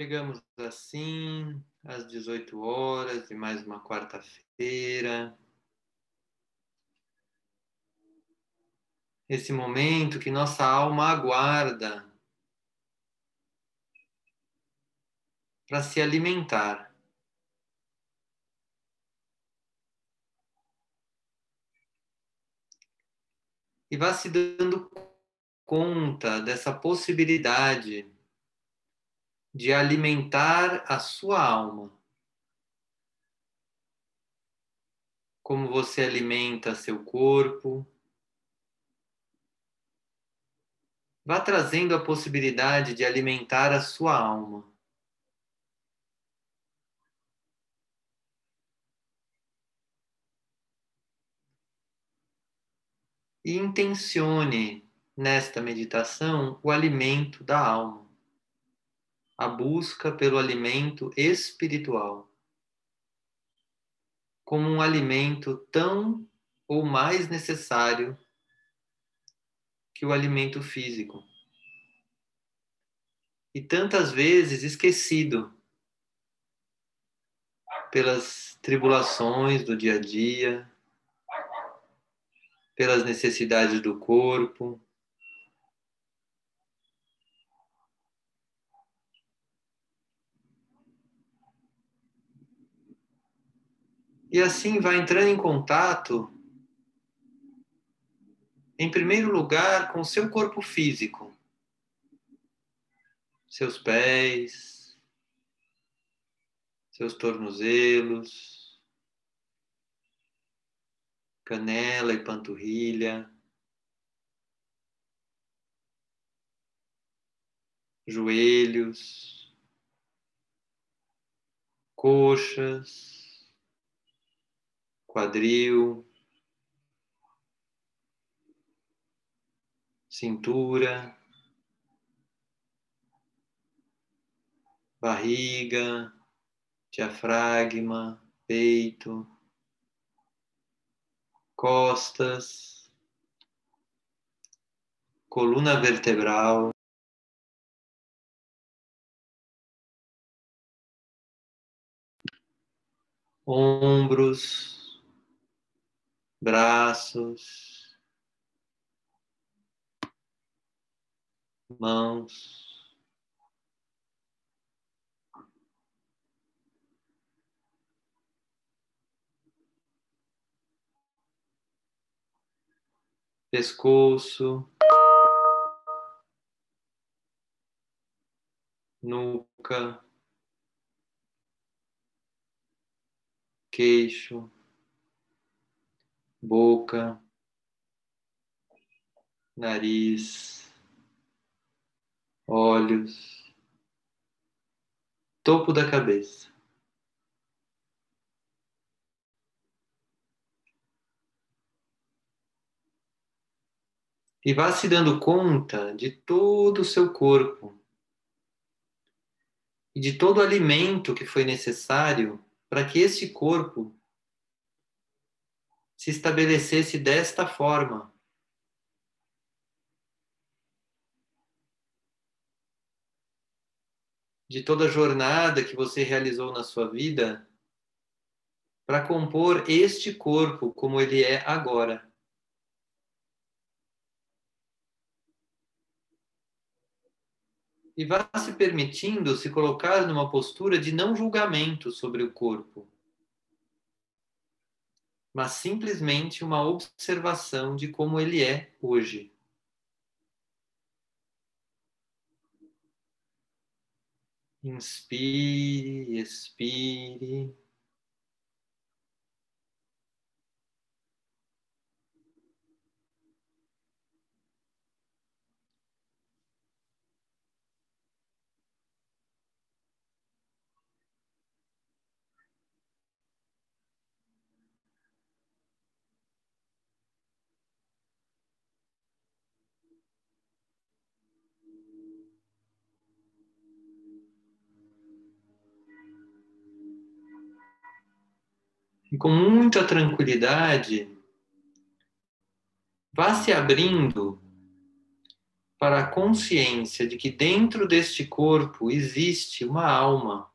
Chegamos assim às 18 horas de mais uma quarta-feira. Esse momento que nossa alma aguarda para se alimentar. E vá se dando conta dessa possibilidade de alimentar a sua alma. Como você alimenta seu corpo. Vá trazendo a possibilidade de alimentar a sua alma. E intencione nesta meditação o alimento da alma a busca pelo alimento espiritual como um alimento tão ou mais necessário que o alimento físico. E tantas vezes esquecido pelas tribulações do dia a dia, pelas necessidades do corpo, E assim vai entrando em contato, em primeiro lugar, com o seu corpo físico, seus pés, seus tornozelos, canela e panturrilha, joelhos, coxas, quadril, cintura, barriga, diafragma, peito, costas, coluna vertebral. Ombros, braços, mãos. Pescoço, nuca, queixo, boca, nariz, olhos, topo da cabeça. E vá se dando conta de todo o seu corpo e de todo o alimento que foi necessário para que esse corpo se estabelecesse desta forma. De toda a jornada que você realizou na sua vida para compor este corpo como ele é agora. E vá se permitindo se colocar numa postura de não julgamento sobre o corpo mas simplesmente uma observação de como ele é hoje. Inspire, expire. E com muita tranquilidade, vá se abrindo para a consciência de que dentro deste corpo existe uma alma.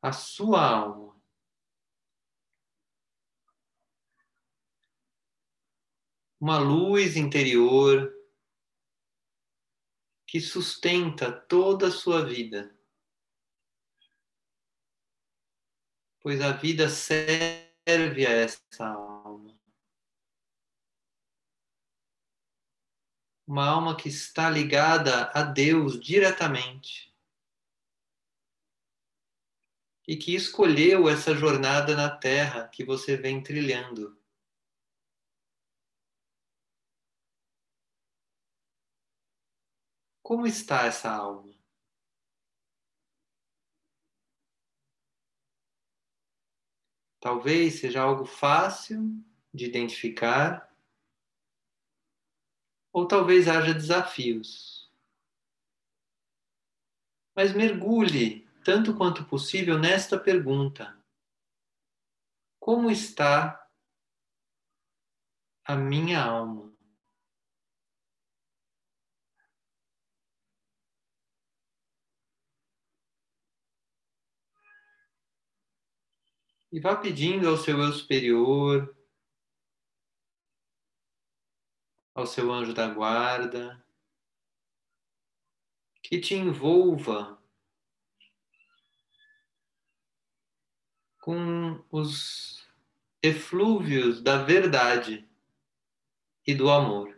A sua alma. Uma luz interior que sustenta toda a sua vida. Pois a vida serve a essa alma. Uma alma que está ligada a Deus diretamente. E que escolheu essa jornada na terra que você vem trilhando. Como está essa alma? Talvez seja algo fácil de identificar, ou talvez haja desafios. Mas mergulhe tanto quanto possível nesta pergunta: Como está a minha alma? E vá pedindo ao seu eu superior, ao seu anjo da guarda, que te envolva com os eflúvios da verdade e do amor.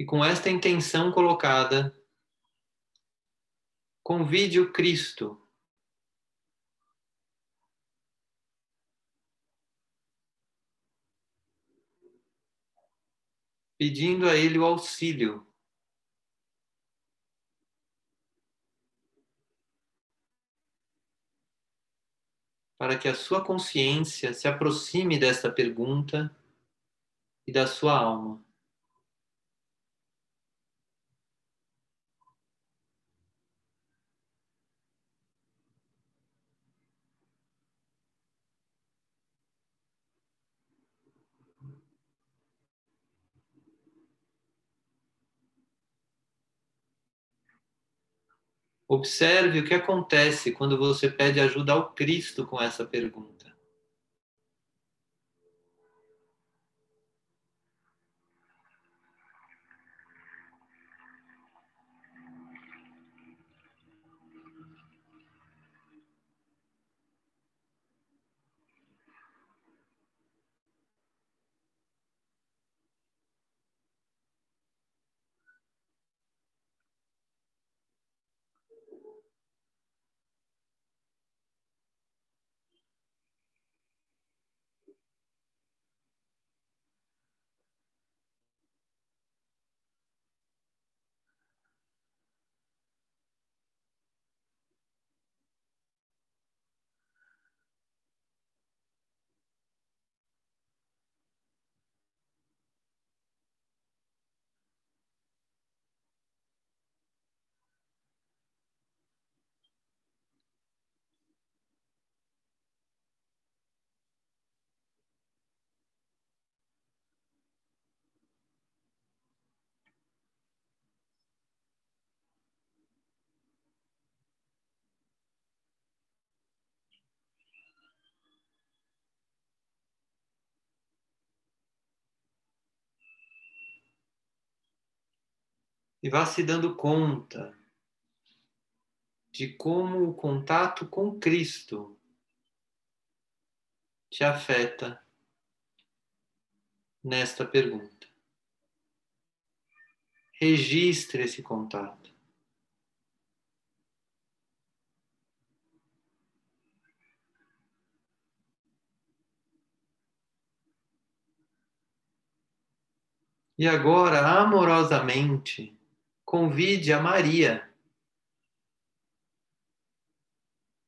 E com esta intenção colocada, convide o Cristo pedindo a Ele o auxílio. Para que a sua consciência se aproxime desta pergunta e da sua alma. Observe o que acontece quando você pede ajuda ao Cristo com essa pergunta. E vá se dando conta de como o contato com Cristo te afeta nesta pergunta. Registre esse contato. E agora, amorosamente, convide a Maria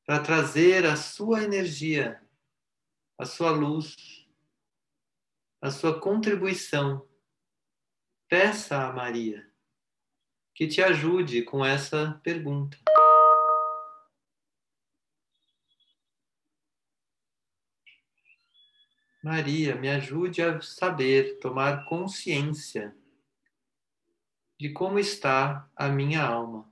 para trazer a sua energia, a sua luz, a sua contribuição. Peça a Maria que te ajude com essa pergunta. Maria, me ajude a saber, tomar consciência de como está a minha alma.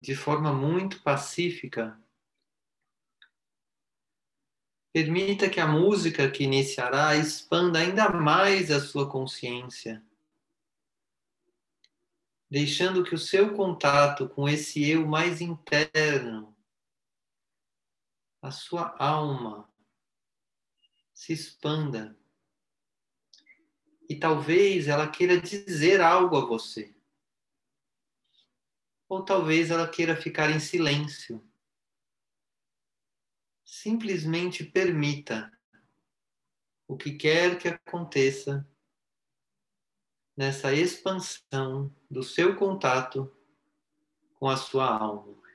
De forma muito pacífica, permita que a música que iniciará expanda ainda mais a sua consciência, deixando que o seu contato com esse eu mais interno, a sua alma, se expanda. E talvez ela queira dizer algo a você ou talvez ela queira ficar em silêncio. Simplesmente permita o que quer que aconteça nessa expansão do seu contato com a sua alma.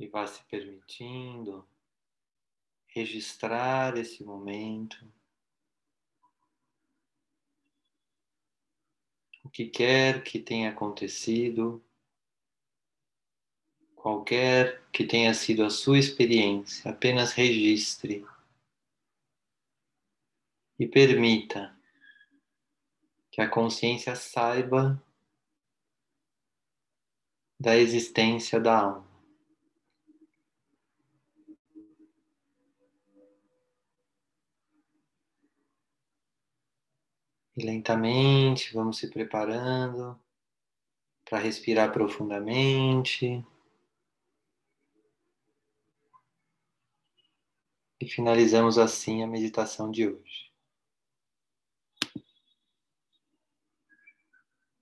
E vá se permitindo registrar esse momento. O que quer que tenha acontecido, qualquer que tenha sido a sua experiência, apenas registre e permita que a consciência saiba da existência da alma. E lentamente vamos se preparando para respirar profundamente. E finalizamos assim a meditação de hoje.